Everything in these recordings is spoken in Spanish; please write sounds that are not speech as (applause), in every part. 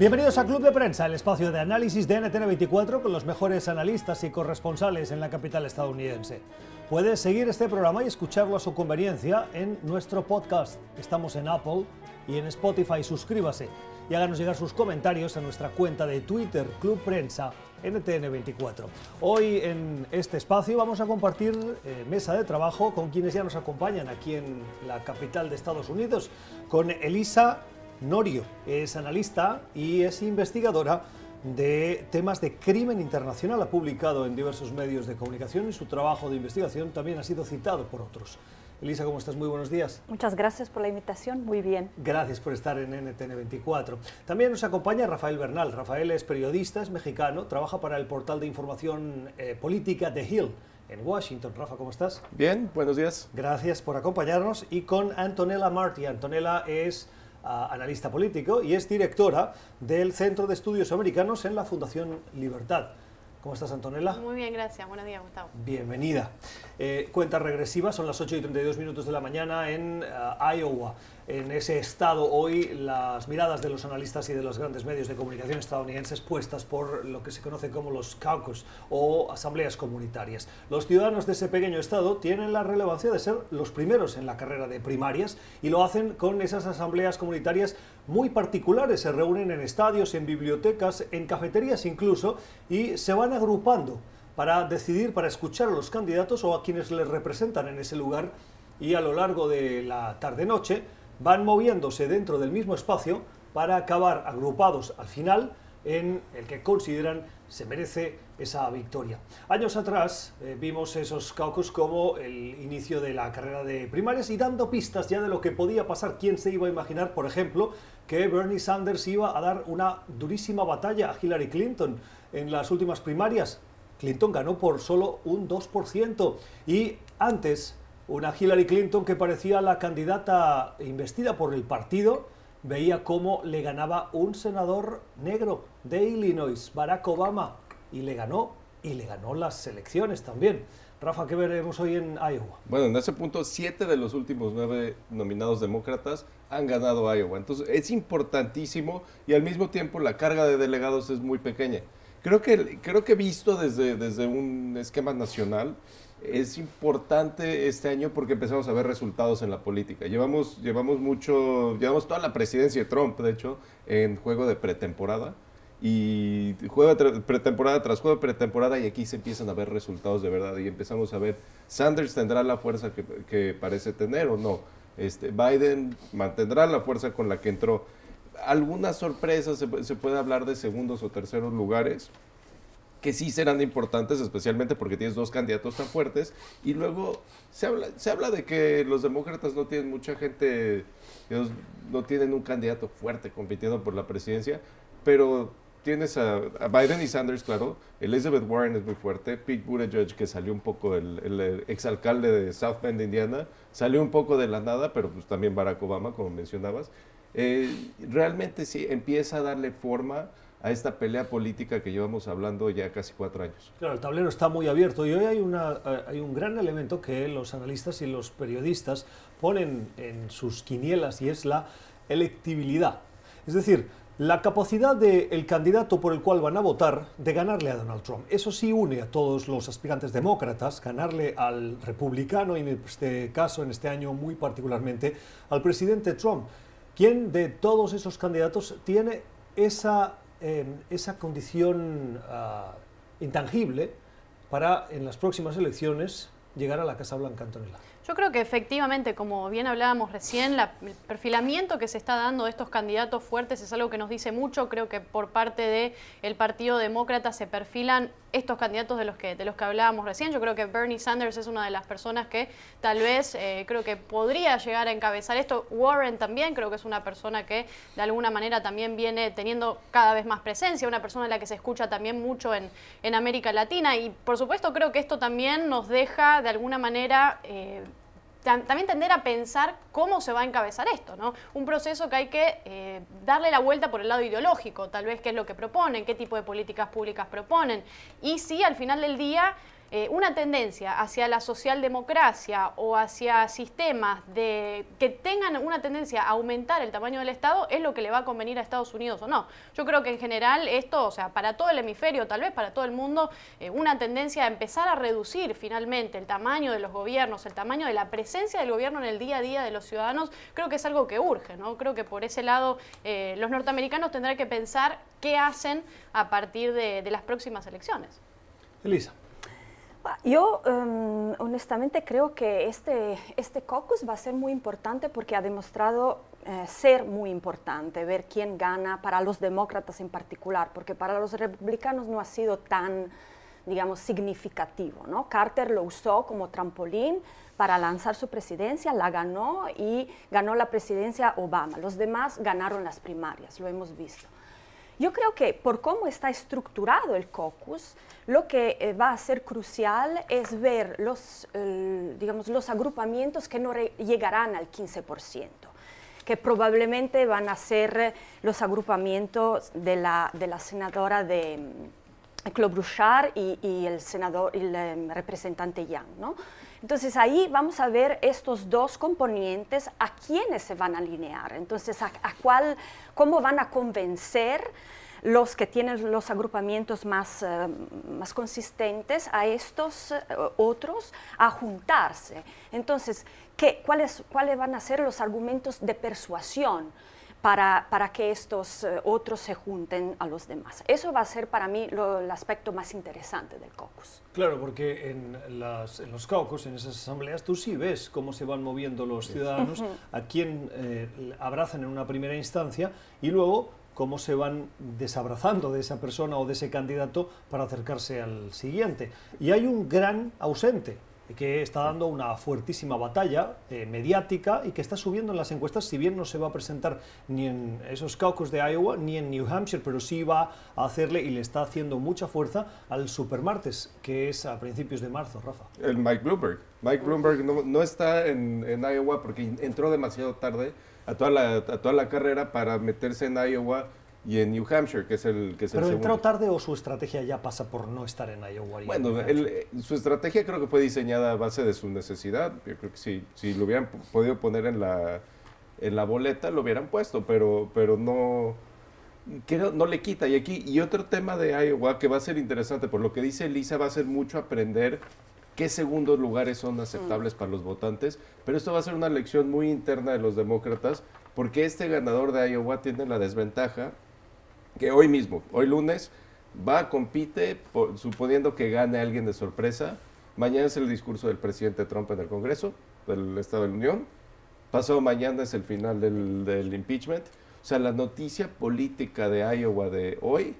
Bienvenidos a Club de Prensa, el espacio de análisis de NTN24 con los mejores analistas y corresponsales en la capital estadounidense. Puedes seguir este programa y escucharlo a su conveniencia en nuestro podcast. Estamos en Apple y en Spotify. Suscríbase y háganos llegar sus comentarios a nuestra cuenta de Twitter, Club Prensa NTN24. Hoy en este espacio vamos a compartir eh, mesa de trabajo con quienes ya nos acompañan aquí en la capital de Estados Unidos, con Elisa Norio. Es analista y es investigadora de temas de crimen internacional. Ha publicado en diversos medios de comunicación y su trabajo de investigación también ha sido citado por otros. Elisa, ¿cómo estás? Muy buenos días. Muchas gracias por la invitación, muy bien. Gracias por estar en NTN24. También nos acompaña Rafael Bernal. Rafael es periodista, es mexicano, trabaja para el portal de información eh, política The Hill en Washington. Rafa, ¿cómo estás? Bien, buenos días. Gracias por acompañarnos. Y con Antonella Marti. Antonella es analista político y es directora del Centro de Estudios Americanos en la Fundación Libertad. ¿Cómo estás, Antonella? Muy bien, gracias. Buenos días, Gustavo. Bienvenida. Eh, cuenta regresiva, son las 8 y 32 minutos de la mañana en uh, Iowa en ese estado hoy las miradas de los analistas y de los grandes medios de comunicación estadounidenses puestas por lo que se conoce como los caucus o asambleas comunitarias. Los ciudadanos de ese pequeño estado tienen la relevancia de ser los primeros en la carrera de primarias y lo hacen con esas asambleas comunitarias muy particulares. Se reúnen en estadios, en bibliotecas, en cafeterías incluso y se van agrupando para decidir, para escuchar a los candidatos o a quienes les representan en ese lugar y a lo largo de la tarde-noche van moviéndose dentro del mismo espacio para acabar agrupados al final en el que consideran se merece esa victoria. Años atrás eh, vimos esos caucus como el inicio de la carrera de primarias y dando pistas ya de lo que podía pasar. ¿Quién se iba a imaginar, por ejemplo, que Bernie Sanders iba a dar una durísima batalla a Hillary Clinton en las últimas primarias? Clinton ganó por solo un 2% y antes una Hillary Clinton que parecía la candidata investida por el partido, veía cómo le ganaba un senador negro de Illinois, Barack Obama, y le ganó, y le ganó las elecciones también. Rafa, ¿qué veremos hoy en Iowa? Bueno, en ese punto, siete de los últimos nueve nominados demócratas han ganado Iowa. Entonces, es importantísimo y al mismo tiempo la carga de delegados es muy pequeña. Creo que, creo que visto desde, desde un esquema nacional, es importante este año porque empezamos a ver resultados en la política. Llevamos, llevamos mucho, llevamos toda la presidencia de Trump, de hecho, en juego de pretemporada. Y juego de pretemporada tras juego pretemporada y aquí se empiezan a ver resultados de verdad y empezamos a ver, Sanders tendrá la fuerza que, parece tener o no. Este, Biden mantendrá la fuerza con la que entró. Algunas sorpresas, se, se puede hablar de segundos o terceros lugares, que sí serán importantes, especialmente porque tienes dos candidatos tan fuertes. Y luego se habla, se habla de que los demócratas no tienen mucha gente, ellos no tienen un candidato fuerte compitiendo por la presidencia, pero tienes a, Biden y Sanders, claro. Elizabeth Warren es muy fuerte. Pete Buttigieg, que salió un poco, el, el exalcalde de South Bend, Indiana, salió un poco de la nada, pero pues también Barack Obama, como mencionabas. Eh, realmente sí empieza a darle forma a esta pelea política que llevamos hablando ya casi cuatro años. Claro, el tablero está muy abierto y hoy hay, una, eh, hay un gran elemento que los analistas y los periodistas ponen en sus quinielas y es la electibilidad. Es decir, la capacidad del candidato por el cual van a votar de ganarle a Donald Trump. Eso sí une a todos los aspirantes demócratas, ganarle al republicano y en este caso, en este año muy particularmente, al presidente Trump. ¿Quién de todos esos candidatos tiene esa Em, esa condición ah, intangible para en las próximas elecciones llegar a la Casa Blanca, Antonella. Yo creo que efectivamente, como bien hablábamos recién, el perfilamiento que se está dando de estos candidatos fuertes es algo que nos dice mucho. Creo que por parte del el Partido Demócrata se perfilan estos candidatos de los que de los que hablábamos recién. Yo creo que Bernie Sanders es una de las personas que tal vez eh, creo que podría llegar a encabezar esto. Warren también creo que es una persona que de alguna manera también viene teniendo cada vez más presencia, una persona en la que se escucha también mucho en, en América Latina y por supuesto creo que esto también nos deja de alguna manera eh, también tender a pensar cómo se va a encabezar esto, ¿no? Un proceso que hay que eh, darle la vuelta por el lado ideológico, tal vez qué es lo que proponen, qué tipo de políticas públicas proponen. Y si al final del día eh, una tendencia hacia la socialdemocracia o hacia sistemas de, que tengan una tendencia a aumentar el tamaño del Estado es lo que le va a convenir a Estados Unidos o no. Yo creo que en general esto, o sea, para todo el hemisferio, tal vez para todo el mundo, eh, una tendencia a empezar a reducir finalmente el tamaño de los gobiernos, el tamaño de la presencia del gobierno en el día a día de los ciudadanos, creo que es algo que urge, ¿no? Creo que por ese lado eh, los norteamericanos tendrán que pensar qué hacen a partir de las próximas elecciones. Elisa. Yo em, honestamente creo que este, este caucus va a ser muy importante porque ha demostrado eh, ser muy importante, ver quién gana para los demócratas en particular, porque para los republicanos no ha sido tan, digamos, significativo. ¿no? Carter lo usó como trampolín para lanzar su presidencia, la ganó y ganó la presidencia Obama. Los demás ganaron las primarias, lo hemos visto. Yo creo que por cómo está estructurado el caucus, lo que eh, va a ser crucial es ver los, digamos, los agrupamientos que no llegarán al 15% que probablemente van a ser los agrupamientos de la, de la senadora de mm, Claude Bouchard y, el senador y el em, representante Yang. ¿no? Entonces ahí vamos a ver estos dos componentes a quiénes se van a alinear. Entonces a, cuál, cómo van a convencer los que tienen los agrupamientos más, eh, más consistentes a estos eh, otros a juntarse. Entonces, ¿qué, ¿cuáles van a ser los argumentos de persuasión? Para, para, que estos eh, otros se junten a los demás. Eso va a ser para mí el aspecto más interesante del caucus. Claro, porque en, los caucus, en esas asambleas, tú sí ves cómo se van moviendo los ciudadanos, a quién abrazan en una primera instancia y luego cómo se van desabrazando de esa persona o de ese candidato para acercarse al siguiente. Y hay un gran ausente que está dando una fuertísima batalla eh, mediática y que está subiendo en las encuestas, si bien no se va a presentar ni en esos caucus de Iowa ni en New Hampshire, pero sí va a hacerle y le está haciendo mucha fuerza al supermartes, que es a principios de marzo, Rafa. El Mike Bloomberg. Mike Bloomberg no, está en, en Iowa porque entró demasiado tarde a toda la, a toda la carrera para meterse en Iowa y en New Hampshire, que es el que es ¿Pero entró tarde o su estrategia ya pasa por no estar en Iowa? Bueno, su estrategia creo que fue diseñada a base de su necesidad. Yo creo que si, si lo hubieran podido poner en la, en la boleta, lo hubieran puesto, pero, pero no, que no, le quita. Y aquí, y otro tema de Iowa que va a ser interesante, por lo que dice Elisa, va a ser mucho aprender qué segundos lugares son aceptables para los votantes, pero esto va a ser una elección muy interna de los demócratas, porque este ganador de Iowa tiene la desventaja que hoy mismo, hoy lunes, va, compite, suponiendo que gane alguien de sorpresa. Mañana es el discurso del presidente Trump en el Congreso del Estado de la Unión. Pasado mañana es el final del, del impeachment. O sea, la noticia política de Iowa de hoy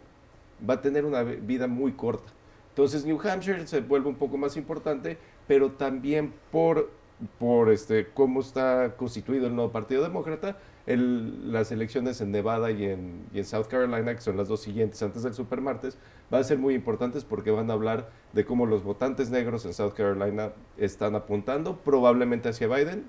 va a tener una vida muy corta. Entonces New Hampshire se vuelve un poco más importante, pero también por, por este, cómo está constituido el nuevo Partido Demócrata, el, las elecciones en Nevada y en, y en, South Carolina, que son las dos siguientes antes del supermartes, van a ser muy importantes porque van a hablar de cómo los votantes negros en South Carolina están apuntando probablemente hacia Biden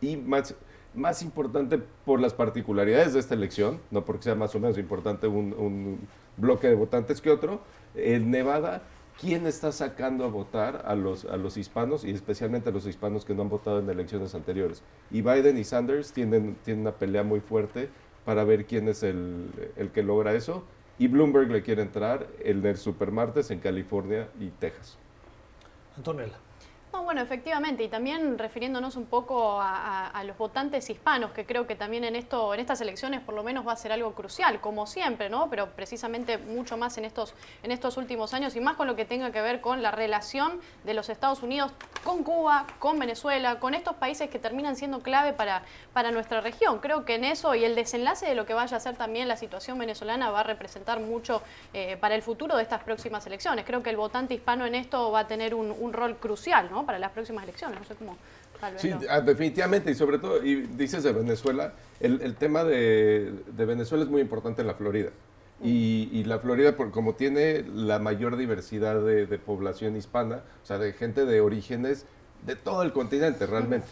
y más, más importante por las particularidades de esta elección, no porque sea más o menos importante un, un bloque de votantes que otro, en Nevada, ¿quién está sacando a votar a los, a los hispanos y especialmente a los hispanos que no han votado en elecciones anteriores? Y Biden y Sanders tienen, tienen una pelea muy fuerte para ver quién es el, el que logra eso. Y Bloomberg le quiere entrar el del supermartes en California y Texas. Antonella. No, bueno, efectivamente, y también refiriéndonos un poco a, los votantes hispanos, que creo que también en esto, en estas elecciones por lo menos va a ser algo crucial, como siempre, ¿no? Pero precisamente mucho más en estos, en estos últimos años y más con lo que tenga que ver con la relación de los Estados Unidos con Cuba, con Venezuela, con estos países que terminan siendo clave para, para nuestra región. Creo que en eso y el desenlace de lo que vaya a ser también la situación venezolana va a representar mucho eh, para el futuro de estas próximas elecciones. Creo que el votante hispano en esto va a tener un, un rol crucial, ¿no? Para las próximas elecciones, no sé cómo. sí, ah, definitivamente, y sobre todo, y dices de Venezuela, el, el tema de, de, Venezuela es muy importante en la Florida. Y, y, la Florida, por, como tiene la mayor diversidad de, de, población hispana, o sea, de gente de orígenes de todo el continente realmente.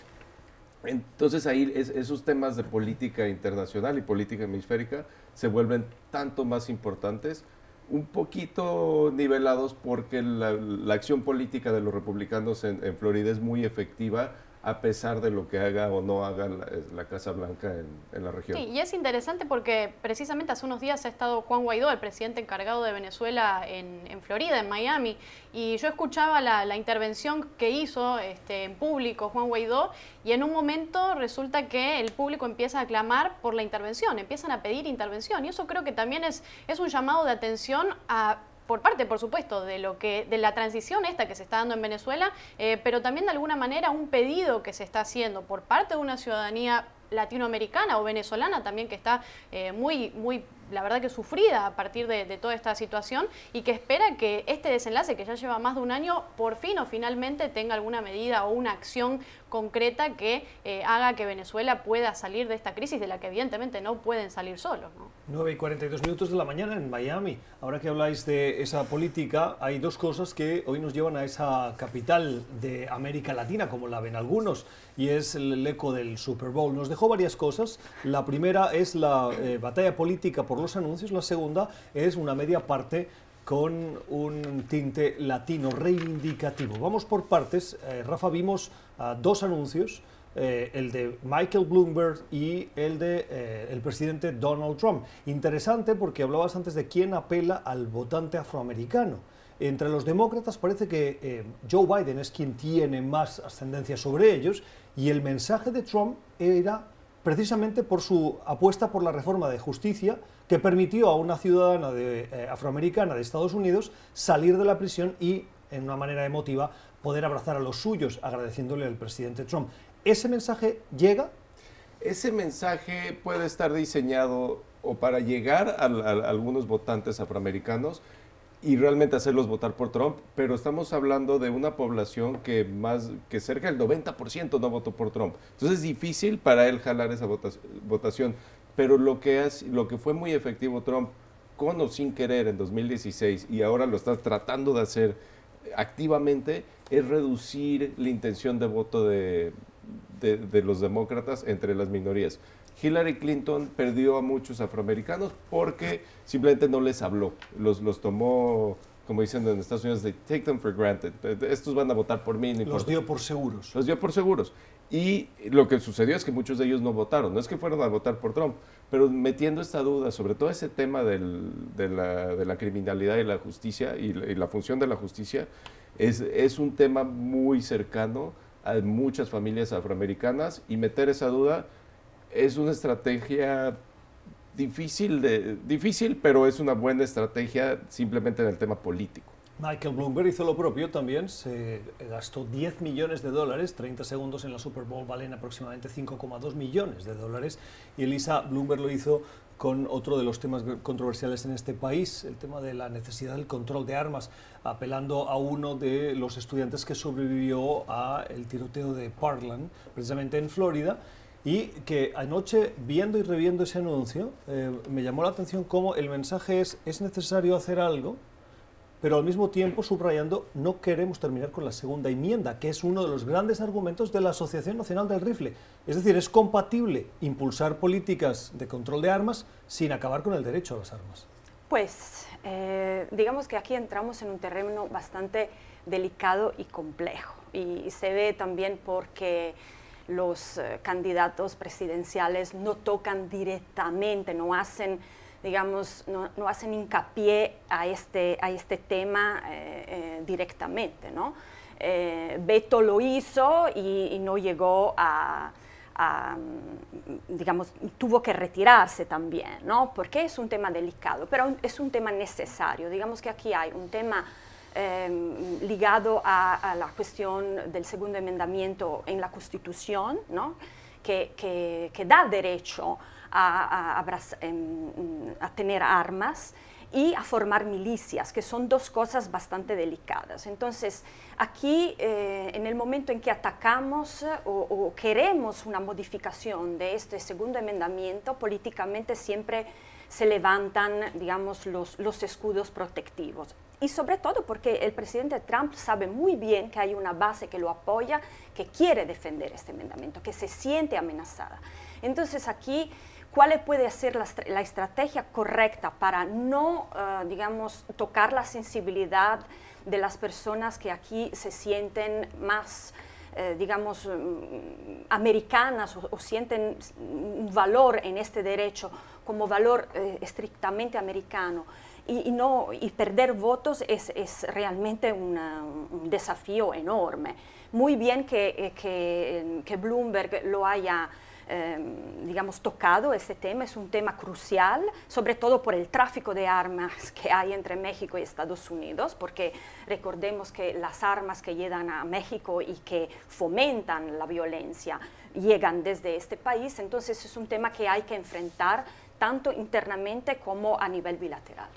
Entonces ahí es, esos temas de política internacional y política hemisférica se vuelven tanto más importantes un poquito nivelados porque la, acción política de los republicanos en Florida es muy efectiva a pesar de lo que haga o no haga la, Casa Blanca en, la región. Sí, y es interesante porque precisamente hace unos días ha estado Juan Guaidó, el presidente encargado de Venezuela en, Florida, en Miami, y yo escuchaba la, intervención que hizo este, en público Juan Guaidó, y en un momento resulta que el público empieza a clamar por la intervención, empiezan a pedir intervención, y eso creo que también es, es un llamado de atención a por parte, por supuesto, de lo que de la transición esta que se está dando en Venezuela, eh, pero también de alguna manera un pedido que se está haciendo por parte de una ciudadanía latinoamericana o venezolana también que está eh, muy, muy la verdad que sufrida a partir de, toda esta situación y que espera que este desenlace, que ya lleva más de un año, por fin o finalmente tenga alguna medida o una acción concreta que eh, haga que Venezuela pueda salir de esta crisis de la que evidentemente no pueden salir solos. ¿no? 9 y 42 minutos de la mañana en Miami. Ahora que habláis de esa política, hay dos cosas que hoy nos llevan a esa capital de América Latina, como la ven algunos, y es el eco del Super Bowl. Nos dejó varias cosas. La primera es la eh, batalla política por los anuncios, la segunda es una media parte con un tinte latino reivindicativo. Vamos por partes. Eh, Rafa, vimos ah, dos anuncios, eh, el de Michael Bloomberg y el de eh, el presidente Donald Trump. Interesante porque hablabas antes de quién apela al votante afroamericano. Entre los demócratas parece que Joe Biden es quien tiene más ascendencia sobre ellos y el mensaje de Trump era precisamente por su apuesta por la reforma de justicia que permitió a una ciudadana eh, afroamericana de Estados Unidos salir de la prisión y, en una manera emotiva, poder abrazar a los suyos, agradeciéndole al presidente Trump. ¿Ese mensaje llega? Ese mensaje puede estar diseñado o para llegar a algunos votantes afroamericanos y realmente hacerlos votar por Trump, pero estamos hablando de una población que más que cerca del 90% no votó por Trump. Entonces es difícil para él jalar esa votación, pero lo que es lo que fue muy efectivo Trump con o sin querer en 2016 y ahora lo está tratando de hacer activamente es reducir la intención de voto de, de los demócratas entre las minorías. Hillary Clinton perdió a muchos afroamericanos porque simplemente no les habló, los, los tomó como dicen en Estados Unidos, de take them for granted. Estos van a votar por mí. los dio por seguros. Los dio por seguros. Y lo que sucedió es que muchos de ellos no votaron. No es que fueron a votar por Trump, pero metiendo esta duda sobre todo ese tema del, de, la, de, la, criminalidad y la justicia y la, y la función de la justicia, es, es, un tema muy cercano a muchas familias afroamericanas y meter esa duda es una estrategia difícil, difícil, pero es una buena estrategia simplemente en el tema político. Michael Bloomberg hizo lo propio también, se gastó 10 millones de dólares, 30 segundos en la Super Bowl valen aproximadamente 5,2 millones de dólares, y Elisa Bloomberg lo hizo con otro de los temas controversiales en este país, el tema de la necesidad del control de armas, apelando a uno de los estudiantes que sobrevivió al tiroteo de Parkland, precisamente en Florida, y que anoche, viendo y reviendo ese anuncio, eh, me llamó la atención cómo el mensaje es, es necesario hacer algo, pero al mismo tiempo subrayando, no queremos terminar con la segunda enmienda, que es uno de los grandes argumentos de la Asociación Nacional del Rifle. Es decir, es compatible impulsar políticas de control de armas sin acabar con el derecho a las armas. Pues eh, digamos que aquí entramos en un terreno bastante delicado y complejo. Y se ve también porque los eh, candidatos presidenciales no tocan directamente, no hacen, digamos, no, hacen hincapié a este, a este tema eh, eh, directamente. ¿no? Beto lo hizo y, no llegó a, digamos, tuvo que retirarse también, ¿no? Porque es un tema delicado, pero es un tema necesario. Digamos que aquí hay un tema Em, ligado a, la cuestión del segundo enmendamiento en la Constitución, ¿no? que, que, da derecho a, em, a, tener armas y a formar milicias, que son dos cosas bastante delicadas. Entonces, aquí, eh, en el momento en que atacamos o, o, queremos una modificación de este segundo enmendamiento, políticamente siempre se levantan, digamos, los, los escudos protectivos y sobre todo porque el presidente Trump sabe muy bien que hay una base que lo apoya, que quiere defender este enmendamiento, que se siente amenazada. Entonces aquí cuál puede ser la, estrategia correcta para no, eh, digamos, tocar la sensibilidad de las personas que aquí se sienten más eh, digamos, mm, americanas o, sienten un valor en este derecho como valor eh, estrictamente americano. Y, no, y perder votos es, es realmente un desafío enorme. Muy bien que, eh, que, que Bloomberg lo haya Em, digamos, tocado este tema. Es un tema crucial, sobre todo por el tráfico de armas que hay entre México y Estados Unidos, porque recordemos que las armas que llegan a México y que fomentan la violencia llegan desde este país. Entonces es un tema que hay que enfrentar tanto internamente como a nivel bilateral.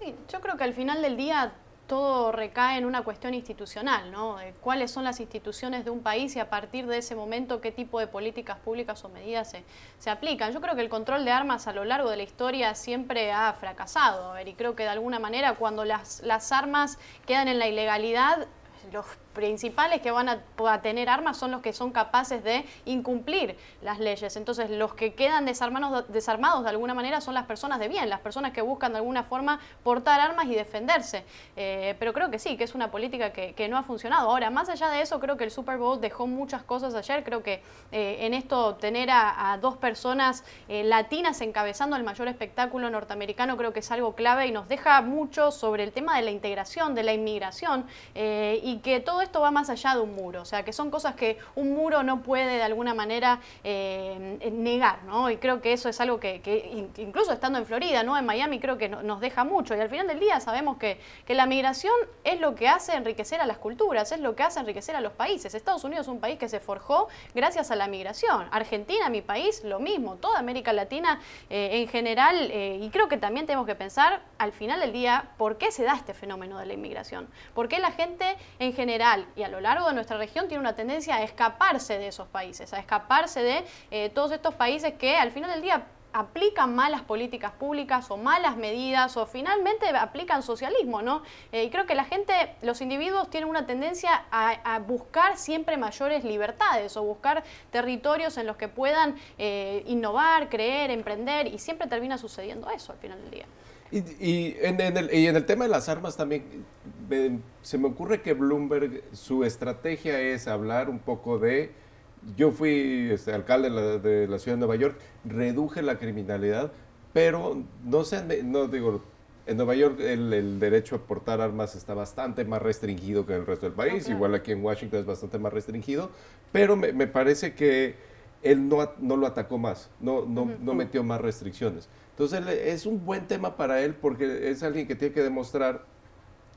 Sí, yo creo que al final del día todo recae en una cuestión institucional, ¿no? De cuáles son las instituciones de un país y a partir de ese momento qué tipo de políticas públicas o medidas se, se aplican. Yo creo que el control de armas a lo largo de la historia siempre ha fracasado, a ver, y creo que de alguna manera cuando las, las armas quedan en la ilegalidad, los principales que van a, tener armas son los que son capaces de incumplir las leyes. Entonces, los que quedan desarmados, desarmados de alguna manera son las personas de bien, las personas que buscan de alguna forma portar armas y defenderse. Eh, pero creo que sí, que es una política que, no ha funcionado. Ahora, más allá de eso, creo que el Super Bowl dejó muchas cosas ayer. Creo que eh, en esto tener a, dos personas eh, latinas encabezando el mayor espectáculo norteamericano creo que es algo clave y nos deja mucho sobre el tema de la integración, de la inmigración y que todo esto va más allá de un muro, o sea, que son cosas que un muro no puede de alguna manera eh, negar, ¿no? Y creo que eso es algo que, incluso estando en Florida, ¿no? En Miami creo que nos deja mucho y al final del día sabemos que, que la migración es lo que hace enriquecer a las culturas, es lo que hace enriquecer a los países. Estados Unidos es un país que se forjó gracias a la migración. Argentina, mi país, lo mismo. Toda América Latina eh, en general. Eh, y creo que también tenemos que pensar al final del día por qué se da este fenómeno de la inmigración. ¿Por qué la gente en general y a lo largo de nuestra región tiene una tendencia a escaparse de esos países, a escaparse de eh, todos estos países que al final del día aplican malas políticas públicas o malas medidas o finalmente aplican socialismo, ¿no? Eh, y creo que la gente, los individuos tienen una tendencia a, buscar siempre mayores libertades o buscar territorios en los que puedan eh, innovar, creer, emprender y siempre termina sucediendo eso al final del día. Y, en, el, y en el tema de las armas también, se me ocurre que Bloomberg, su estrategia es hablar un poco de, yo fui este, alcalde de la, ciudad de Nueva York, reduje la criminalidad, pero no sé, no digo, en Nueva York el, derecho a portar armas está bastante más restringido que en el resto del país, igual aquí en Washington es bastante más restringido, pero me, me parece que él no, no, lo atacó más, no, no, no metió más restricciones. Entonces es un buen tema para él porque es alguien que tiene que demostrar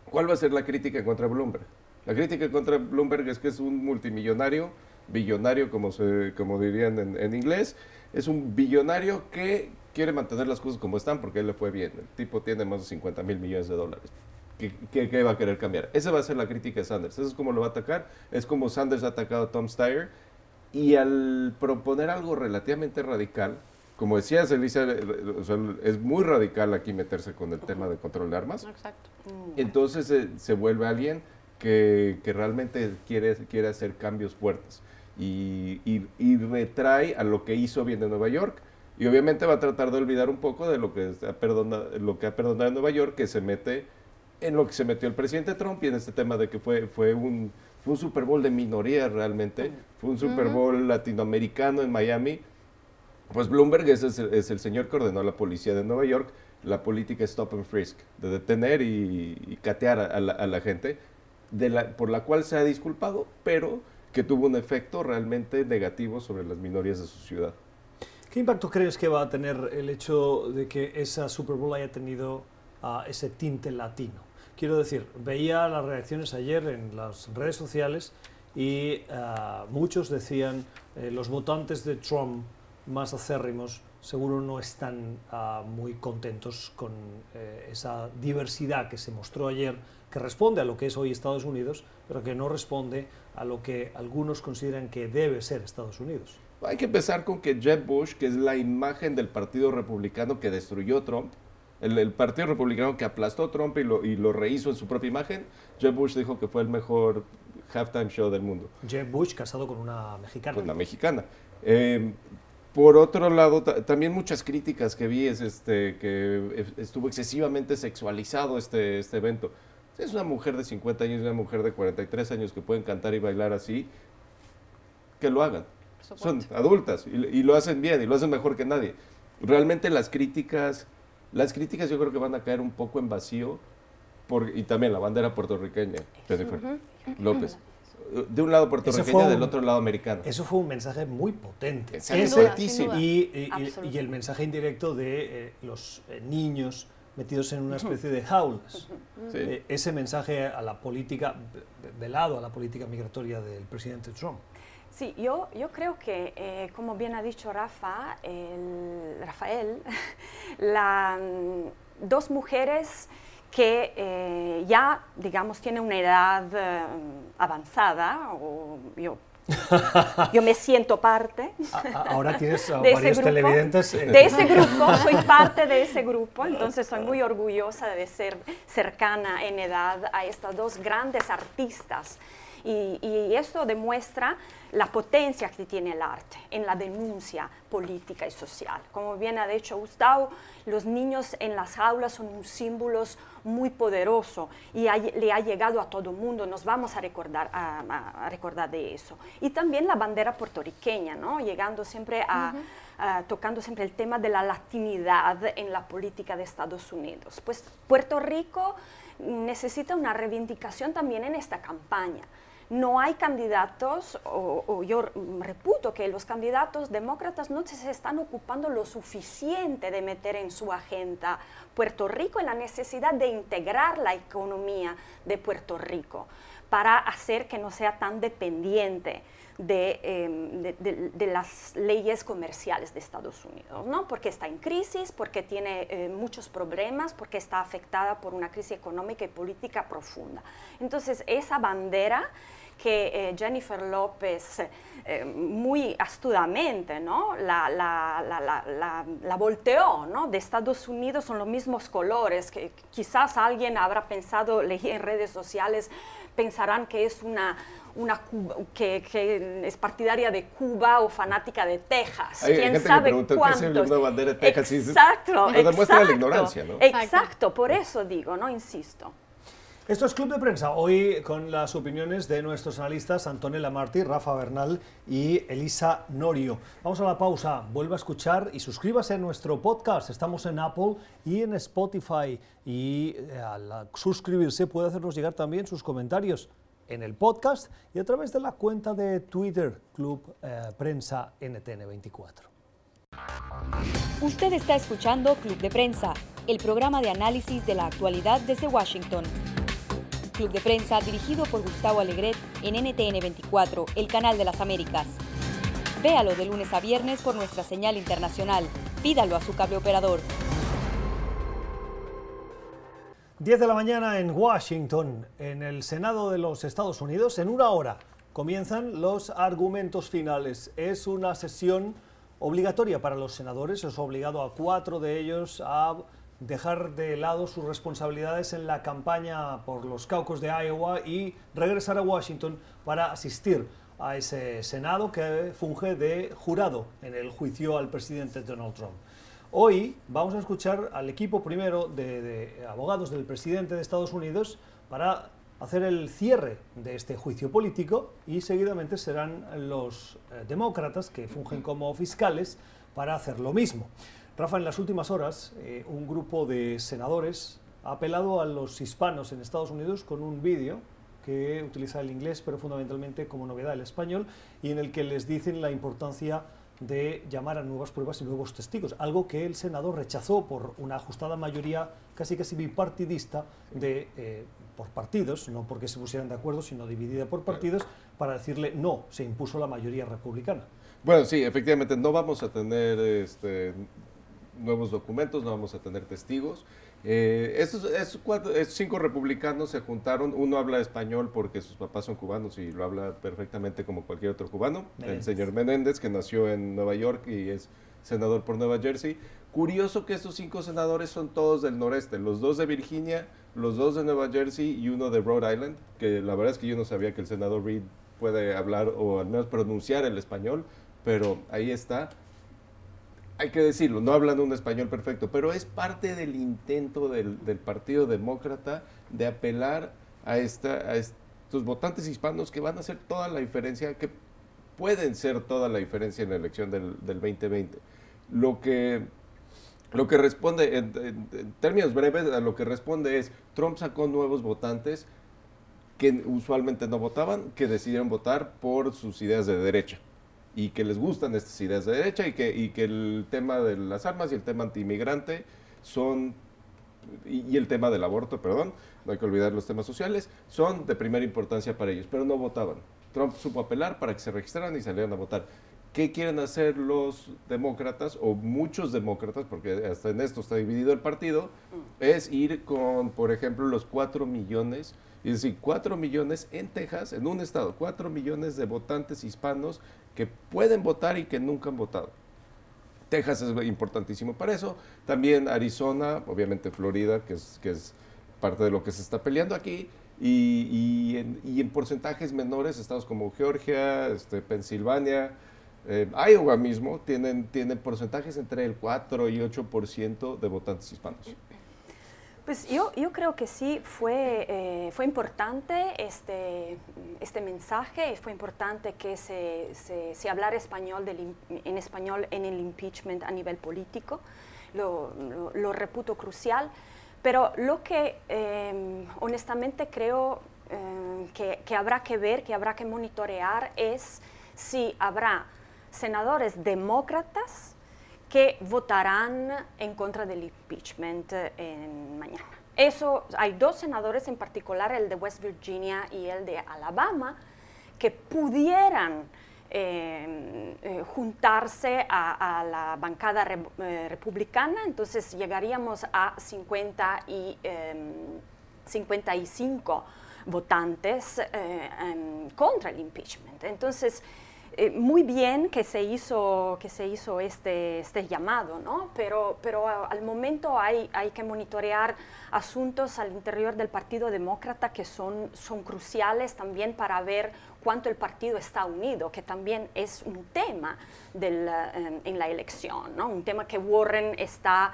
cuál va a ser la crítica contra Bloomberg. La crítica contra Bloomberg es que es un multimillonario, billonario como, se, como dirían en, inglés, es un billonario que quiere mantener las cosas como están porque él le fue bien. El tipo tiene más de 50 mil millones de dólares. ¿Qué, ¿Qué, va a querer cambiar? Esa va a ser la crítica de Sanders. Eso es como lo va a atacar. Es como Sanders ha atacado a Tom Steyer. Y al proponer algo relativamente radical, como decías, Elisa, es muy radical aquí meterse con el tema de control de armas. Exacto. Mm. Entonces eh, se vuelve alguien que, realmente quiere, quiere hacer cambios fuertes y, y, retrae a lo que hizo bien en Nueva York. Y obviamente va a tratar de olvidar un poco de lo que, ha perdonado, lo que ha perdonado en Nueva York, que se mete en lo que se metió el presidente Trump y en este tema de que fue, fue, un, fue un Super Bowl de minoría realmente, fue un Super Bowl latinoamericano en Miami pues Bloomberg es, el señor que ordenó a la policía de Nueva York la política stop and frisk, de detener y, catear a, la, gente, por la cual se ha disculpado, pero que tuvo un efecto realmente negativo sobre las minorías de su ciudad. ¿Qué impacto crees que va a tener el hecho de que esa Super Bowl haya tenido ah, ese tinte latino? Quiero decir, veía las reacciones ayer en las redes sociales y ah, muchos decían, eh, los votantes de Trump más acérrimos seguro no están ah, muy contentos con eh, esa diversidad que se mostró ayer, que responde a lo que es hoy Estados Unidos, pero que no responde a lo que algunos consideran que debe ser Estados Unidos. Hay que empezar con que Jeb Bush, que es la imagen del Partido Republicano que destruyó Trump, el, Partido Republicano que aplastó a Trump y lo, y lo rehizo en su propia imagen, Jeb Bush dijo que fue el mejor halftime show del mundo. Jeb Bush casado con una mexicana. Con una mexicana. Eh, Por otro lado, también muchas críticas que vi es este, que estuvo excesivamente sexualizado este, este evento. Es una mujer de 50 años y una mujer de 43 años que pueden cantar y bailar así, que lo hagan. Son adultas y, y, lo hacen bien y lo hacen mejor que nadie. Realmente las críticas, las críticas yo creo que van a caer un poco en vacío por, y también la bandera puertorriqueña, Jennifer López de un lado puertorriqueño y del otro lado americano. Eso fue un mensaje muy potente. y, y, el mensaje indirecto de eh, los eh, niños metidos en una especie de jaulas. Eh, ese mensaje a la política, velado a la política migratoria del presidente Trump. Sí, yo, yo creo que, como bien ha dicho Rafa, Rafael, (laughs) la, mm, dos mujeres que eh, ya, digamos, tiene una edad eh, avanzada, o yo, yo me siento parte. Ahora tienes de varios televidentes. Eh. De ese grupo, soy parte de ese grupo, entonces soy muy orgullosa de ser cercana en edad a estas dos grandes artistas. Y, y esto demuestra la potencia que tiene el arte en la denuncia política y social. Como bien ha dicho Gustavo, los niños en las aulas son un símbolo muy poderoso y le ha llegado a todo el mundo, nos vamos a recordar, a, recordar de eso. Y también la bandera puertorriqueña, ¿no? llegando siempre a, tocando siempre el tema de la latinidad en la política de Estados Unidos. Pues Puerto Rico necesita una reivindicación también en esta campaña no hay candidatos, o, yo reputo que los candidatos demócratas no se están ocupando lo suficiente de meter en su agenda Puerto Rico y la necesidad de integrar la economía de Puerto Rico para hacer que no sea tan dependiente de, em, las leyes comerciales de Estados Unidos, ¿no? porque está en crisis, porque tiene eh, muchos problemas, porque está afectada por una crisis económica y política profunda. Entonces, esa bandera que eh, Jennifer López eh, muy astudamente ¿no? la, la, la, la, volteó, ¿no? de Estados Unidos son los mismos colores, que quizás alguien habrá pensado, leí en redes sociales, pensarán que es una, una que, que, es partidaria de Cuba o fanática de Texas. Hay ¿Quién gente sabe que ¿qué es bandera de Texas? Exacto, exacto. demuestra la ignorancia, ¿no? Exacto, por eso digo, ¿no? Insisto. Esto es Club de Prensa, hoy con las opiniones de nuestros analistas Antonella Martí, Rafa Bernal y Elisa Norio. Vamos a la pausa, vuelva a escuchar y suscríbase a nuestro podcast. Estamos en Apple y en Spotify y eh, al suscribirse puede hacernos llegar también sus comentarios en el podcast y a través de la cuenta de Twitter Club eh, Prensa NTN24. Usted está escuchando Club de Prensa, el programa de análisis de la actualidad desde Washington. Club de Prensa dirigido por Gustavo Alegret en NTN 24, el canal de las Américas. Véalo de lunes a viernes por nuestra señal internacional. Pídalo a su cable operador. 10 de la mañana en Washington, en el Senado de los Estados Unidos, en una hora comienzan los argumentos finales. Es una sesión obligatoria para los senadores, es obligado a cuatro de ellos a dejar de lado sus responsabilidades en la campaña por los caucos de Iowa y regresar a Washington para asistir a ese Senado que funge de jurado en el juicio al presidente Donald Trump. Hoy vamos a escuchar al equipo primero de, abogados del presidente de Estados Unidos para hacer el cierre de este juicio político y seguidamente serán los eh, demócratas que fungen como fiscales para hacer lo mismo. Rafa, en las últimas horas, eh, un grupo de senadores ha apelado a los hispanos en Estados Unidos con un vídeo que utiliza el inglés, pero fundamentalmente como novedad el español, y en el que les dicen la importancia de llamar a nuevas pruebas y nuevos testigos, algo que el Senado rechazó por una ajustada mayoría casi casi bipartidista de, eh, por partidos, no porque se pusieran de acuerdo, sino dividida por partidos, para decirle no, se impuso la mayoría republicana. Bueno, sí, efectivamente, no vamos a tener este, nuevos documentos, no vamos a tener testigos. Eh, esos, cinco republicanos se juntaron, uno habla español porque sus papás son cubanos y lo habla perfectamente como cualquier otro cubano, el señor Menéndez, que nació en Nueva York y es senador por Nueva Jersey. Curioso que estos cinco senadores son todos del noreste, los dos de Virginia, los dos de Nueva Jersey y uno de Rhode Island, que la verdad es que yo no sabía que el senador Reid puede hablar o al menos pronunciar el español, pero ahí está. Hay que decirlo, no hablan un español perfecto, pero es parte del intento del, Partido Demócrata de apelar a, esta, a estos votantes hispanos que van a hacer toda la diferencia, que pueden ser toda la diferencia en la elección del, 2020. Lo que, lo que responde, en, términos breves, a lo que responde es, Trump sacó nuevos votantes que usualmente no votaban, que decidieron votar por sus ideas de derecha y que les gustan estas ideas de derecha y que, y que el tema de las armas y el tema antimigrante son, y, el tema del aborto, perdón, no hay que olvidar los temas sociales, son de primera importancia para ellos, pero no votaban. Trump supo apelar para que se registraran y salieran a votar. ¿Qué quieren hacer los demócratas, o muchos demócratas, porque hasta en esto está dividido el partido, es ir con, por ejemplo, los 4 millones es decir, 4 millones en Texas, en un estado, 4 millones de votantes hispanos que pueden votar y que nunca han votado. Texas es importantísimo para eso. También Arizona, obviamente Florida, que es, parte de lo que se está peleando aquí. Y, en, porcentajes menores, estados como Georgia, este, Pensilvania, eh, Iowa mismo, tienen, tienen porcentajes entre el 4 y 8% de votantes hispanos. Pues yo, yo creo que sí fue, eh, fue importante este, este mensaje, fue importante que se, se, hablara español en español en el impeachment a nivel político, lo, lo, reputo crucial, pero lo que em, honestamente creo em, que, que habrá que ver, que habrá que monitorear es si habrá senadores demócratas que votarán en contra del impeachment en mañana. Eso, hay dos senadores en particular, el de West Virginia y el de Alabama, que pudieran eh, eh, juntarse a, la bancada eh, republicana, entonces llegaríamos a 50 y 55 votantes contra el impeachment. Entonces, eh, muy bien que se hizo, que se hizo este, este llamado, ¿no? pero, pero al momento hay, hay que monitorear asuntos al interior del Partido Demócrata que son, son cruciales también para ver cuánto el partido está unido, que también es un tema del, eh, en la elección, ¿no? un tema que Warren está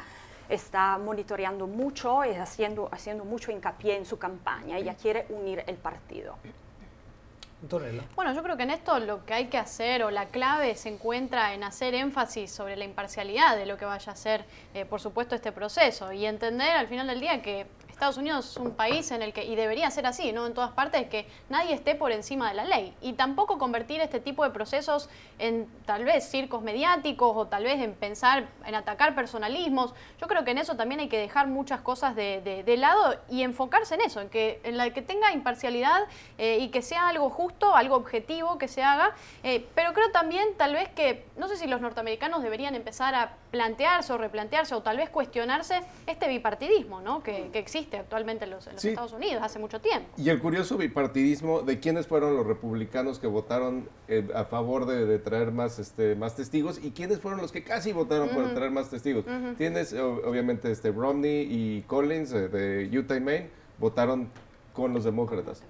está monitoreando mucho y haciendo, haciendo mucho hincapié en su campaña. Ella quiere unir el partido. Bueno, yo creo que en esto lo que hay que hacer o la clave se encuentra en hacer énfasis sobre la imparcialidad de lo que vaya a ser, eh, por supuesto, este proceso y entender al final del día que Estados Unidos es un país en el que, y debería ser así, ¿no? En todas partes, que nadie esté por encima de la ley. Y tampoco convertir este tipo de procesos en tal vez circos mediáticos o tal vez en pensar, en atacar personalismos. Yo creo que en eso también hay que dejar muchas cosas de, de, lado y enfocarse en eso, en que, en la que tenga imparcialidad eh, y que sea algo justo, algo objetivo que se haga. Eh, pero creo también tal vez que, no sé si los norteamericanos deberían empezar a plantearse o replantearse o tal vez cuestionarse este bipartidismo ¿no? que, que existe actualmente en los, Estados Unidos hace mucho tiempo. Y el curioso bipartidismo de quiénes fueron los republicanos que votaron eh, a favor de, traer más, este, más testigos y quiénes fueron los que casi votaron por traer más testigos. Tienes obviamente este Romney y Collins eh, de Utah y Maine votaron con los demócratas.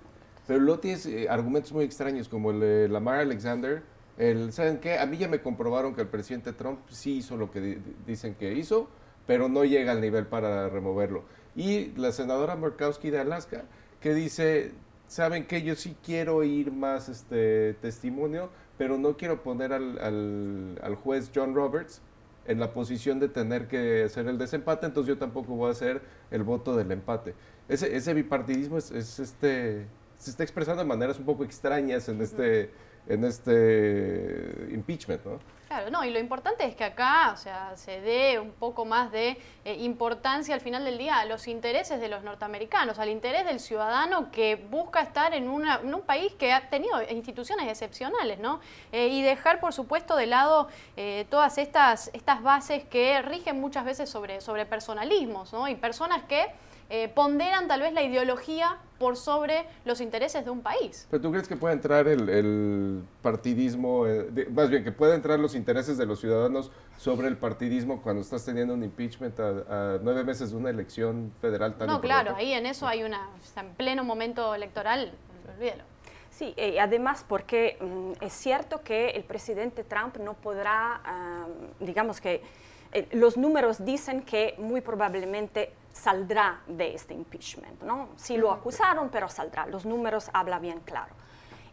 Pero luego tienes eh, argumentos muy extraños como el de Lamar Alexander. El, ¿Saben qué? A mí ya me comprobaron que el presidente Trump sí hizo lo que dicen que hizo, pero no llega al nivel para removerlo y la senadora Murkowski de Alaska, que dice, saben que yo sí quiero ir más este testimonio, pero no quiero poner al, al, juez John Roberts en la posición de tener que hacer el desempate, entonces yo tampoco voy a hacer el voto del empate. Ese, ese bipartidismo es, es este, se está expresando de maneras un poco extrañas en este, en este impeachment, ¿no? Claro, no, y lo importante es que acá, o sea, se dé un poco más de eh, importancia al final del día a los intereses de los norteamericanos, al interés del ciudadano que busca estar en, una, un país que ha tenido instituciones excepcionales, ¿no? Eh, y dejar, por supuesto, de lado eh, todas estas, estas bases que rigen muchas veces sobre, sobre personalismos, ¿no? Y personas que eh, ponderan tal vez la ideología por sobre los intereses de un país. ¿Pero tú crees que puede entrar el, partidismo, eh, más bien que puede entrar los intereses de los ciudadanos sobre el partidismo cuando estás teniendo un impeachment a, nueve meses de una elección federal tan No, claro, ahí en eso hay una, en pleno momento electoral, olvídalo. Sí, eh, además porque mm, es cierto que el presidente Trump no podrá, digamos que, eh, los números dicen que muy probablemente saldrá de este impeachment, ¿no? Sí lo acusaron, pero saldrá. Los números hablan bien claro.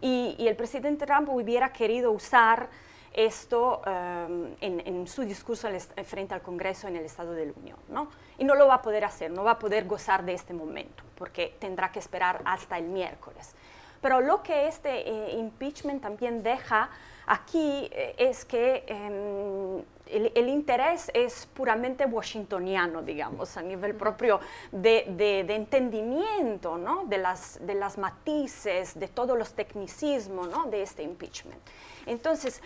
Y, y el presidente Trump hubiera querido usar esto um, en, en, su discurso frente al Congreso en el Estado de la Unión. ¿no? Y no lo va a poder hacer, no va a poder gozar de este momento, porque tendrá que esperar hasta el miércoles. Pero lo que este eh, impeachment también deja aquí eh, es que eh, el, el, interés es puramente washingtoniano, digamos, a nivel propio de, de, de entendimiento ¿no? de, las, de las matices, de todos los tecnicismos ¿no? de este impeachment. Entonces,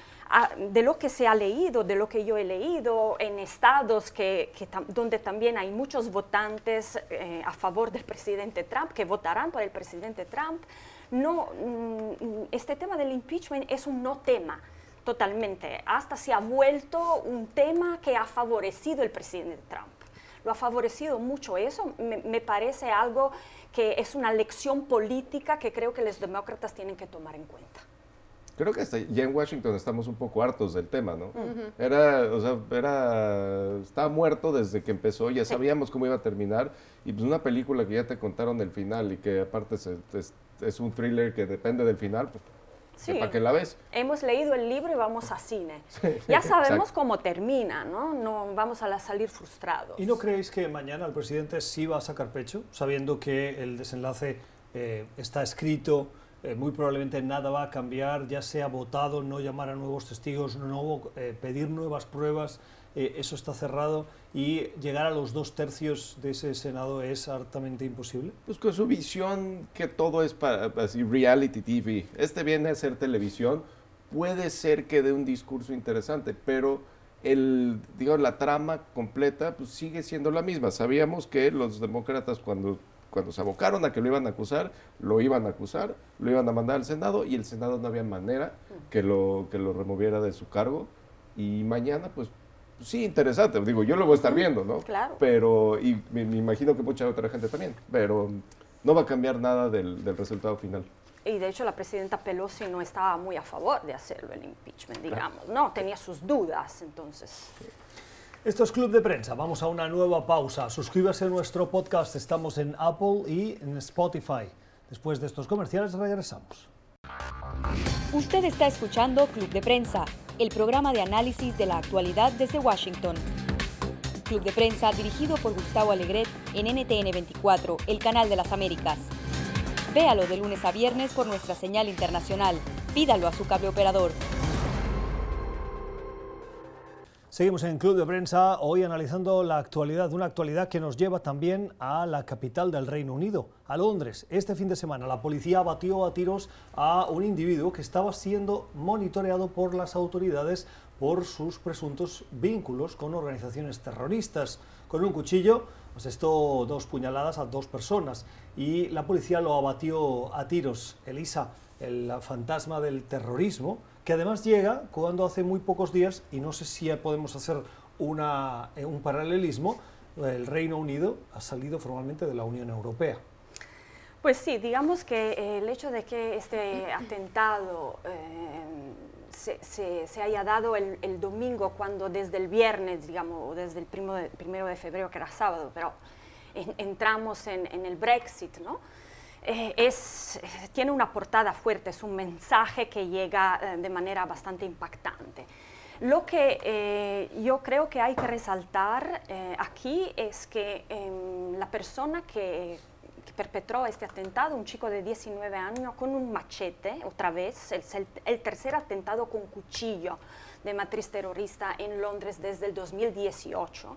de lo que se ha leído, de lo que yo he leído en estados que, donde también hay muchos votantes eh, a favor del presidente Trump, que votarán por el presidente Trump, no, mm, este tema del impeachment es un no tema totalmente. Hasta se ha vuelto un tema que ha favorecido el presidente Trump. Lo ha favorecido mucho eso. Me parece algo que es una lección política que creo que los demócratas tienen que tomar en cuenta creo que hasta ya en Washington estamos un poco hartos del tema, ¿no? Era, o sea, era, estaba muerto desde que empezó, ya sabíamos cómo iba a terminar, y pues una película que ya te contaron el final y que aparte es, es, un thriller que depende del final, pues, Sí. ¿Para qué la ves? Hemos leído el libro y vamos a cine. (laughs) Sí, ya sabemos exacto. cómo termina, ¿no? No vamos a salir frustrados. ¿Y no creéis que mañana el presidente sí va a sacar pecho, sabiendo que el desenlace eh, está escrito, eh, muy probablemente nada va a cambiar, ya sea votado, no llamar a nuevos testigos, no eh, pedir nuevas pruebas, eh, eso está cerrado y llegar a los dos tercios de ese Senado es hartamente imposible. Pues con su visión que todo es para así, reality TV, este viene a ser televisión, puede ser que dé un discurso interesante, pero el, digamos, la trama completa pues, sigue siendo la misma. Sabíamos que los demócratas cuando cuando se abocaron a que lo iban a acusar, lo iban a acusar, lo iban a mandar al Senado y el Senado no había manera que lo, que lo removiera de su cargo. Y mañana, pues, sí, interesante. Digo, yo lo voy a estar viendo, ¿no? Claro. Pero, y me, me imagino que mucha otra gente también, pero no va a cambiar nada del, del, resultado final. Y de hecho la presidenta Pelosi no estaba muy a favor de hacerlo el impeachment, digamos. ¿no? Tenía sus dudas, entonces... Esto es Club de Prensa. Vamos a una nueva pausa. Suscríbase a nuestro podcast. Estamos en Apple y en Spotify. Después de estos comerciales regresamos. Usted está escuchando Club de Prensa, el programa de análisis de la actualidad desde Washington. Club de Prensa dirigido por Gustavo Alegret en NTN 24, el canal de las Américas. Véalo de lunes a viernes por nuestra señal internacional. Pídalo a su cable operador. Seguimos en Club de Prensa, hoy analizando la actualidad, una actualidad que nos lleva también a la capital del Reino Unido, a Londres. Este fin de semana la policía batió a tiros a un individuo que estaba siendo monitoreado por las autoridades por sus presuntos vínculos con organizaciones terroristas. Con un cuchillo asestó dos puñaladas a dos personas y la policía lo abatió a tiros. Elisa, el fantasma del terrorismo, que además llega cuando hace muy pocos días, y no sé si podemos hacer una, eh, un paralelismo, el Reino Unido ha salido formalmente de la Unión Europea. Pues sí, digamos que el hecho de que este atentado eh, se, se, se, haya dado el, el, domingo, cuando desde el viernes, digamos, o desde el primero de, primero de febrero, que era sábado, pero en, entramos en, en, el Brexit, ¿no? Eh, es, tiene una portada fuerte, es un mensaje que llega eh, de manera bastante impactante. Lo que eh, yo creo que hay que resaltar eh, aquí es que eh, la persona que, que, perpetró este atentado, un chico de 19 años con un machete, otra vez, el, el tercer atentado con cuchillo de matriz terrorista en Londres desde el 2018,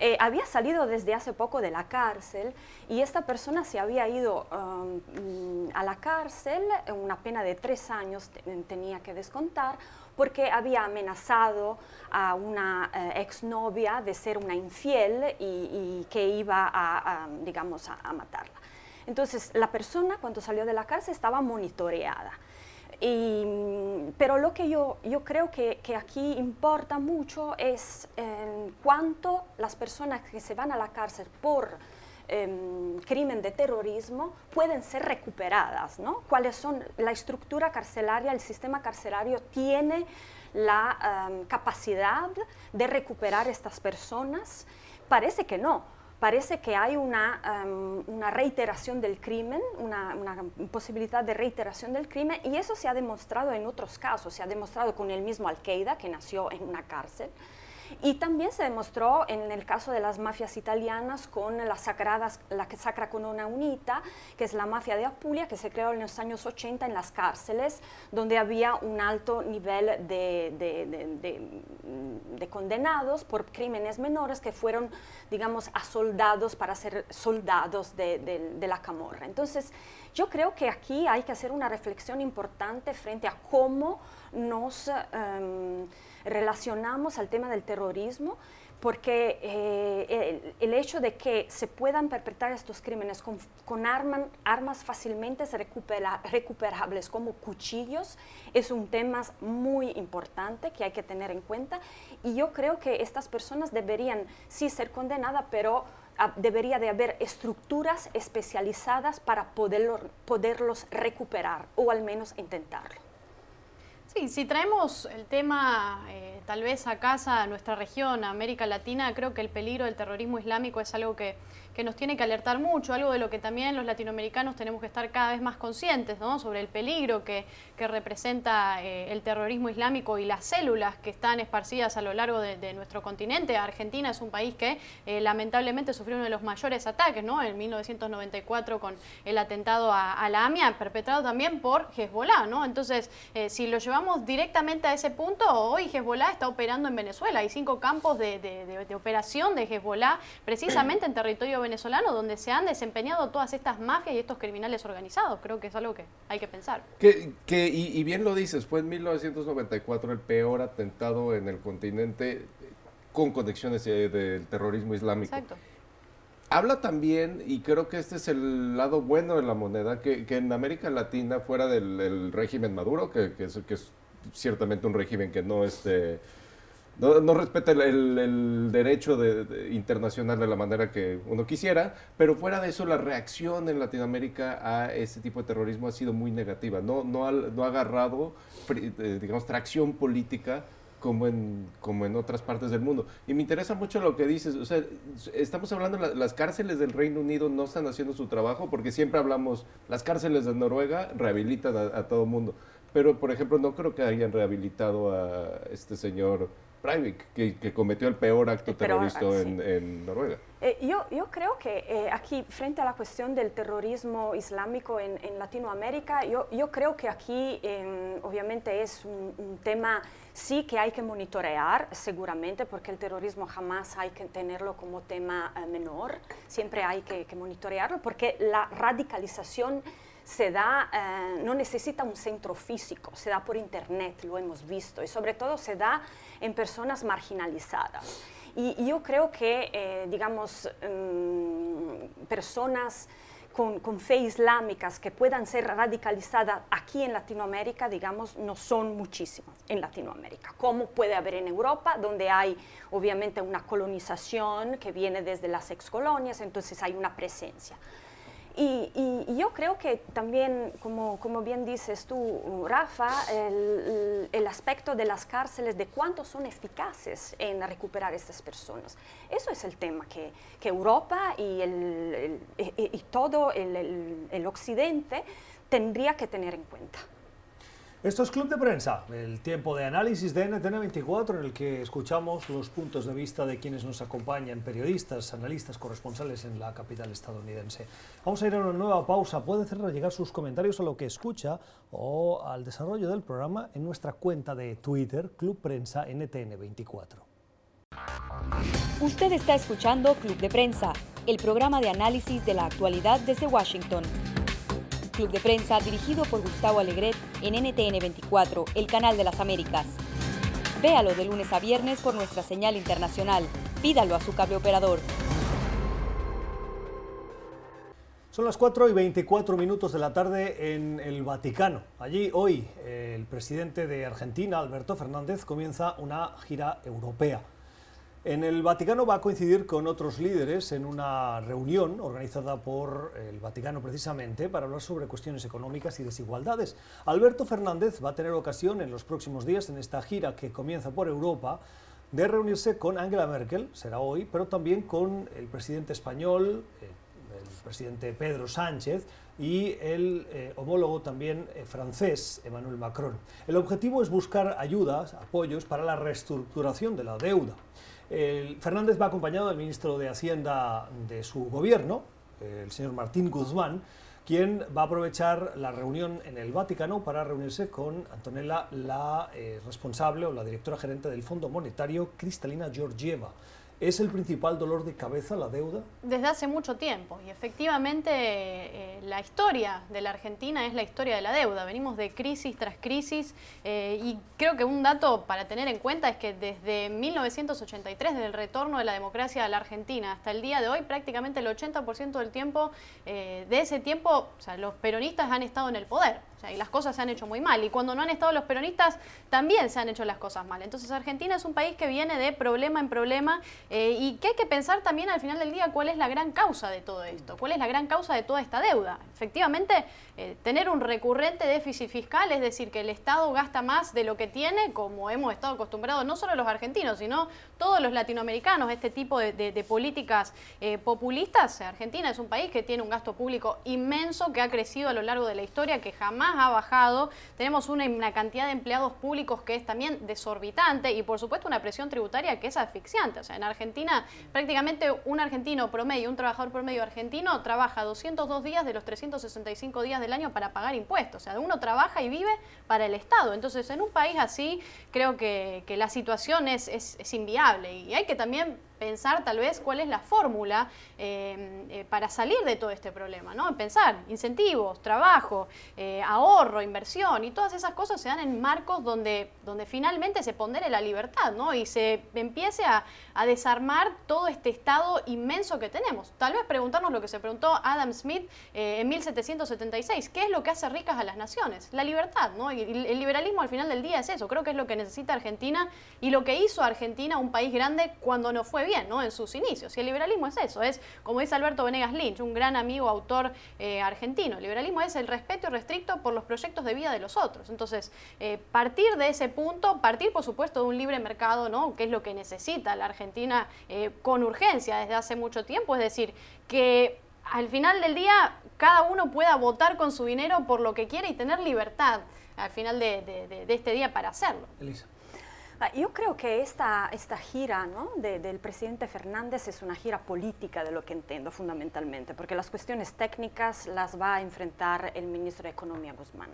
eh, había salido desde hace poco de la cárcel y esta persona se había ido um, a la cárcel, una pena de tres años tenía que descontar, porque había amenazado a una eh, exnovia de ser una infiel y, y que iba a, a digamos, a, a matarla. Entonces, la persona cuando salió de la cárcel estaba monitoreada. Y, pero lo que yo, yo creo que, que, aquí importa mucho es en cuanto las personas que se van a la cárcel por em, crimen de terrorismo pueden ser recuperadas, ¿no? ¿Cuáles son la estructura carcelaria, el sistema carcelario tiene la em, capacidad de recuperar estas personas? Parece que no parece que hay una, em, una reiteración del crimen, una, una, posibilidad de reiteración del crimen, y eso se ha demostrado en otros casos, se ha demostrado con el mismo Al-Qaeda, que nació en una cárcel, y también se demostró en el caso de las mafias italianas con las sagradas, la Sacra Corona Unita, que es la mafia de Apulia, que se creó en los años 80 en las cárceles, donde había un alto nivel de, de, de, condenados por crímenes menores que fueron, digamos, asoldados para ser soldados de, la camorra. Entonces, yo creo que aquí hay que hacer una reflexión importante frente a cómo nos... Em, relacionamos al tema del terrorismo porque eh, el, hecho de que se puedan perpetrar estos crímenes con, armas fácilmente recuperables como cuchillos es un tema muy importante que hay que tener en cuenta y yo creo que estas personas deberían sí ser condenadas, pero ah, debería de haber estructuras especializadas para poderlos recuperar o al menos intentarlo. Sí, si traemos el tema eh, tal vez a casa, a nuestra región, a América Latina, creo que el peligro del terrorismo islámico es algo que que nos tiene que alertar mucho, algo de lo que también los latinoamericanos tenemos que estar cada vez más conscientes, ¿no? sobre el peligro que, que representa eh, el terrorismo islámico y las células que están esparcidas a lo largo de, nuestro continente. Argentina es un país que eh, lamentablemente sufrió uno de los mayores ataques, ¿no? en 1994 con el atentado a, la AMIA, perpetrado también por Hezbollah. ¿no? Entonces, eh, si lo llevamos directamente a ese punto, hoy Hezbollah está operando en Venezuela. Hay cinco campos de, de operación de Hezbollah precisamente en territorio venezolano venezolano donde se han desempeñado todas estas mafias y estos criminales organizados. Creo que es algo que hay que pensar. Que, que y, bien lo dices, fue en 1994 el peor atentado en el continente con conexiones eh, del terrorismo islámico. Exacto. Habla también, y creo que este es el lado bueno de la moneda, que, que en América Latina, fuera del régimen Maduro, que, que, es, que, es, ciertamente un régimen que no este, no, respeta el, derecho de, internacional de la manera que uno quisiera, pero fuera de eso la reacción en Latinoamérica a ese tipo de terrorismo ha sido muy negativa. No, no, ha, no ha agarrado, eh, digamos, tracción política como en, como en otras partes del mundo. Y me interesa mucho lo que dices, o sea, estamos hablando, las cárceles del Reino Unido no están haciendo su trabajo porque siempre hablamos, las cárceles de Noruega rehabilitan a, a todo mundo, pero por ejemplo no creo que hayan rehabilitado a este señor Breivik, que, cometió el peor acto terrorista en, Noruega. Eh, yo, yo, creo que eh, aquí, frente a la cuestión del terrorismo islámico en, Latinoamérica, yo, yo, creo que aquí em, obviamente es un, tema sí que hay que monitorear, seguramente, porque el terrorismo jamás hay que tenerlo como tema eh, menor, siempre hay que, que monitorearlo, porque la radicalización se da, eh, no necesita un centro físico, se da por internet, lo hemos visto, y sobre todo se da en personas marginalizadas. Y, yo creo que, eh, digamos, mm, personas con, con, fe islámicas que puedan ser radicalizadas aquí en Latinoamérica, digamos, no son muchísimas en Latinoamérica, como puede haber en Europa, donde hay obviamente una colonización que viene desde las ex colonias, entonces hay una presencia. Y, yo creo que también, como, bien dices tú, Rafa, el, el, aspecto de las cárceles, de cuánto son eficaces en recuperar estas personas. Eso es el tema que, Europa y, el, y todo el Occidente tendría que tener en cuenta. Esto es Club de Prensa, el tiempo de análisis de NTN24 en el que escuchamos los puntos de vista de quienes nos acompañan, periodistas, analistas, corresponsales en la capital estadounidense. Vamos a ir a una nueva pausa. Puede hacernos llegar sus comentarios a lo que escucha o al desarrollo del programa en nuestra cuenta de Twitter, Club Prensa NTN24. Usted está escuchando Club de Prensa, el programa de análisis de la actualidad desde Washington. Club de Prensa dirigido por Gustavo Alegret en NTN 24, el canal de las Américas. Véalo de lunes a viernes por nuestra señal internacional. Pídalo a su cable operador. Son las 4 y 24 minutos de la tarde en el Vaticano. Allí hoy el presidente de Argentina, Alberto Fernández, comienza una gira europea. En el Vaticano va a coincidir con otros líderes en una reunión organizada por el Vaticano precisamente para hablar sobre cuestiones económicas y desigualdades. Alberto Fernández va a tener ocasión en los próximos días en esta gira que comienza por Europa de reunirse con Angela Merkel, será hoy, pero también con el presidente español, el presidente Pedro Sánchez y el eh, homólogo también eh, francés, Emmanuel Macron. El objetivo es buscar ayudas, apoyos para la reestructuración de la deuda. Fernández va acompañado del ministro de Hacienda de su gobierno, el señor Martín Guzmán, quien va a aprovechar la reunión en el Vaticano para reunirse con Antonella, la eh, responsable o la directora gerente del Fondo Monetario, Cristalina Georgieva. ¿Es el principal dolor de cabeza la deuda? Desde hace mucho tiempo y efectivamente eh, la historia de la Argentina es la historia de la deuda. Venimos de crisis tras crisis eh, y creo que un dato para tener en cuenta es que desde 1983, desde el retorno de la democracia a la Argentina hasta el día de hoy, prácticamente el 80% del tiempo, eh, de ese tiempo, o sea, los peronistas han estado en el poder. O sea, y las cosas se han hecho muy mal. Y cuando no han estado los peronistas, también se han hecho las cosas mal. Entonces Argentina es un país que viene de problema en problema eh, y que hay que pensar también al final del día cuál es la gran causa de todo esto, cuál es la gran causa de toda esta deuda. Efectivamente, eh, tener un recurrente déficit fiscal, es decir, que el Estado gasta más de lo que tiene, como hemos estado acostumbrados no solo los argentinos, sino todos los latinoamericanos, este tipo de, políticas eh, populistas. Argentina es un país que tiene un gasto público inmenso, que ha crecido a lo largo de la historia, que jamás ha bajado. Tenemos una, cantidad de empleados públicos que es también desorbitante y, por supuesto, una presión tributaria que es asfixiante. O sea, en Argentina, prácticamente un argentino promedio, un trabajador promedio argentino, trabaja 202 días de los 365 días del año para pagar impuestos. O sea, uno trabaja y vive para el Estado. Entonces, en un país así, creo que, la situación es, es inviable y hay que también pensar tal vez cuál es la fórmula eh, eh, para salir de todo este problema, ¿no? Pensar incentivos, trabajo, eh, ahorro, inversión y todas esas cosas se dan en marcos donde, donde finalmente se pondere la libertad, ¿no? Y se empiece a, a, desarmar todo este estado inmenso que tenemos. Tal vez preguntarnos lo que se preguntó Adam Smith en 1776, ¿qué es lo que hace ricas a las naciones? La libertad, ¿no? Y el liberalismo al final del día es eso, creo que es lo que necesita Argentina y lo que hizo Argentina un país grande cuando no fue bien, ¿no? En sus inicios. Y el liberalismo es eso, es, como dice Alberto Venegas Lynch, un gran amigo, autor eh, argentino. El liberalismo es el respeto restricto por los proyectos de vida de los otros. Entonces, eh, partir de ese punto, partir, por supuesto, de un libre mercado, ¿no? Que es lo que necesita la Argentina eh, con urgencia desde hace mucho tiempo, es decir, que al final del día cada uno pueda votar con su dinero por lo que quiere y tener libertad al final de, de este día para hacerlo. Elisa. Ah, yo creo que esta, esta gira ¿no? del presidente Fernández es una gira política de lo que entiendo fundamentalmente, porque las cuestiones técnicas las va a enfrentar el ministro de Economía Guzmán.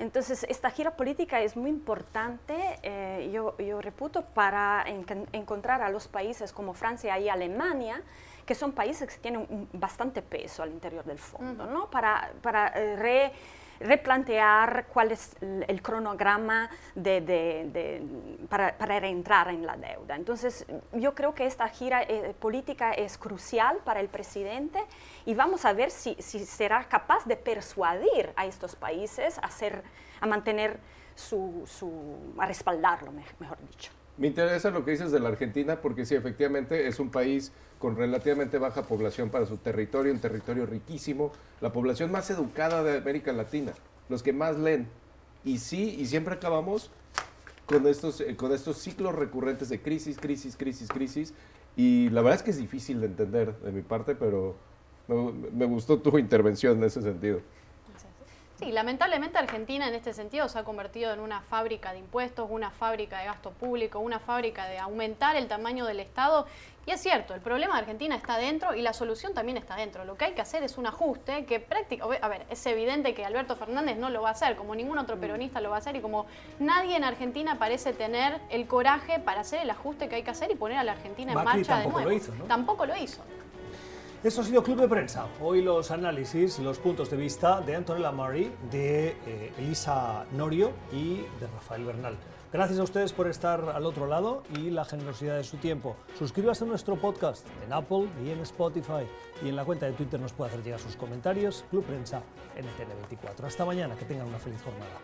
Entonces, esta gira política es muy importante, eh, yo, yo, reputo, para encontrar a los países como Francia y Alemania, que son países que tienen bastante peso al interior del fondo, ¿no? para, para eh, re replantear cuál es el cronograma de, para, para, reentrar en la deuda. Entonces, yo creo que esta gira eh, política es crucial para el presidente y vamos a ver si, si será capaz de persuadir a estos países a, hacer, a mantener su, su, a respaldarlo, mejor dicho. Me interesa lo que dices de la Argentina porque sí, efectivamente es un país con relativamente baja población para su territorio, un territorio riquísimo, la población más educada de América Latina, los que más leen. Y sí, y siempre acabamos con estos, eh, con estos ciclos recurrentes de crisis, crisis, crisis, crisis. Y la verdad es que es difícil de entender de mi parte, pero me, me gustó tu (laughs) intervención en ese sentido. Sí, lamentablemente Argentina en este sentido se ha convertido en una fábrica de impuestos, una fábrica de gasto público, una fábrica de aumentar el tamaño del Estado. Y es cierto, el problema de Argentina está dentro y la solución también está dentro. Lo que hay que hacer es un ajuste que prácticamente, a ver, es evidente que Alberto Fernández no lo va a hacer, como ningún otro mm. peronista lo va a hacer y como nadie en Argentina parece tener el coraje para hacer el ajuste que hay que hacer y poner a la Argentina en marcha de nuevo. Lo hizo, ¿no? Tampoco lo hizo. Esto ha sido Club de Prensa. Hoy los análisis, los puntos de vista de Antonella Murray, de eh, Elisa Norio y de Rafael Bernal. Gracias a ustedes por estar al otro lado y la generosidad de su tiempo. Suscríbase a nuestro podcast en Apple y en Spotify. Y en la cuenta de Twitter nos puede hacer llegar sus comentarios. Club Prensa NTN24. Hasta mañana. Que tengan una feliz jornada.